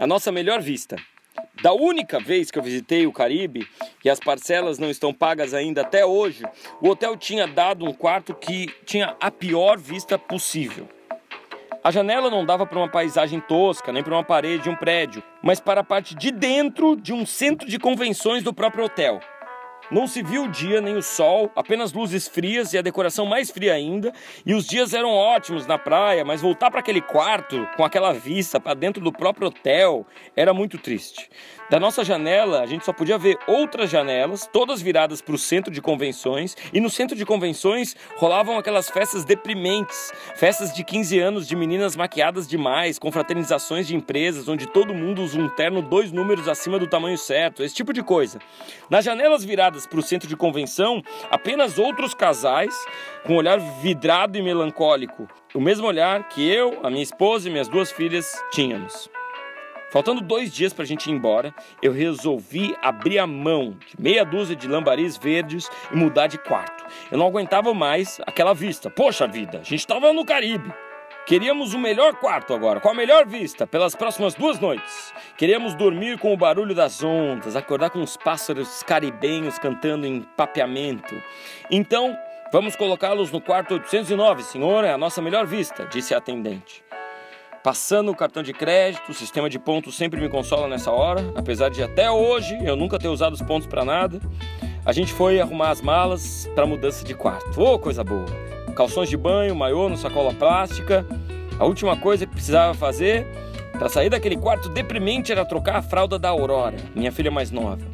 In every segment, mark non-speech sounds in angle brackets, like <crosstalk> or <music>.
a nossa melhor vista. Da única vez que eu visitei o Caribe e as parcelas não estão pagas ainda até hoje, o hotel tinha dado um quarto que tinha a pior vista possível. A janela não dava para uma paisagem tosca, nem para uma parede de um prédio, mas para a parte de dentro de um centro de convenções do próprio hotel. Não se viu o dia nem o sol, apenas luzes frias e a decoração mais fria ainda. E os dias eram ótimos na praia, mas voltar para aquele quarto com aquela vista para dentro do próprio hotel era muito triste. Da nossa janela, a gente só podia ver outras janelas, todas viradas para o centro de convenções, e no centro de convenções rolavam aquelas festas deprimentes, festas de 15 anos de meninas maquiadas demais, confraternizações de empresas onde todo mundo usa um terno dois números acima do tamanho certo, esse tipo de coisa. Nas janelas viradas para o centro de convenção, apenas outros casais com um olhar vidrado e melancólico, o mesmo olhar que eu, a minha esposa e minhas duas filhas tínhamos. Faltando dois dias para a gente ir embora, eu resolvi abrir a mão de meia dúzia de lambaris verdes e mudar de quarto. Eu não aguentava mais aquela vista. Poxa vida, a gente estava no Caribe. Queríamos o melhor quarto agora, com a melhor vista, pelas próximas duas noites. Queríamos dormir com o barulho das ondas, acordar com os pássaros caribenhos cantando em papeamento. Então, vamos colocá-los no quarto 809, senhor, é a nossa melhor vista, disse a atendente. Passando o cartão de crédito, o sistema de pontos sempre me consola nessa hora, apesar de até hoje eu nunca ter usado os pontos para nada. A gente foi arrumar as malas para mudança de quarto. Ô, oh, coisa boa! Calções de banho, maiô no sacola plástica. A última coisa que precisava fazer para sair daquele quarto deprimente era trocar a fralda da Aurora, minha filha mais nova.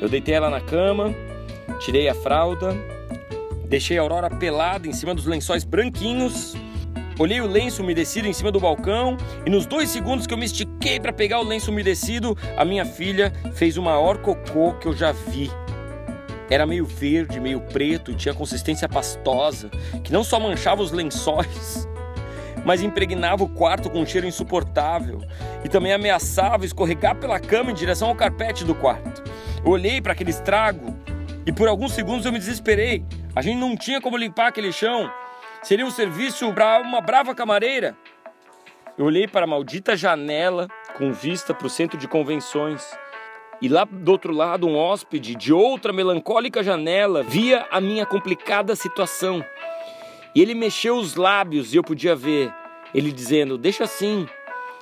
Eu deitei ela na cama, tirei a fralda, deixei a Aurora pelada em cima dos lençóis branquinhos Olhei o lenço umedecido em cima do balcão e nos dois segundos que eu me estiquei para pegar o lenço umedecido, a minha filha fez o maior cocô que eu já vi. Era meio verde, meio preto e tinha consistência pastosa, que não só manchava os lençóis, <laughs> mas impregnava o quarto com um cheiro insuportável e também ameaçava escorregar pela cama em direção ao carpete do quarto. Eu olhei para aquele estrago e por alguns segundos eu me desesperei. A gente não tinha como limpar aquele chão Seria um serviço para uma brava camareira. Eu olhei para a maldita janela com vista para o centro de convenções. E lá do outro lado, um hóspede de outra melancólica janela via a minha complicada situação. E ele mexeu os lábios e eu podia ver ele dizendo: Deixa assim.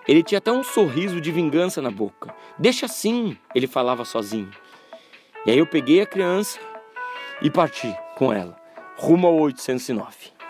Ele tinha até um sorriso de vingança na boca. Deixa assim, ele falava sozinho. E aí eu peguei a criança e parti com ela, rumo ao 809.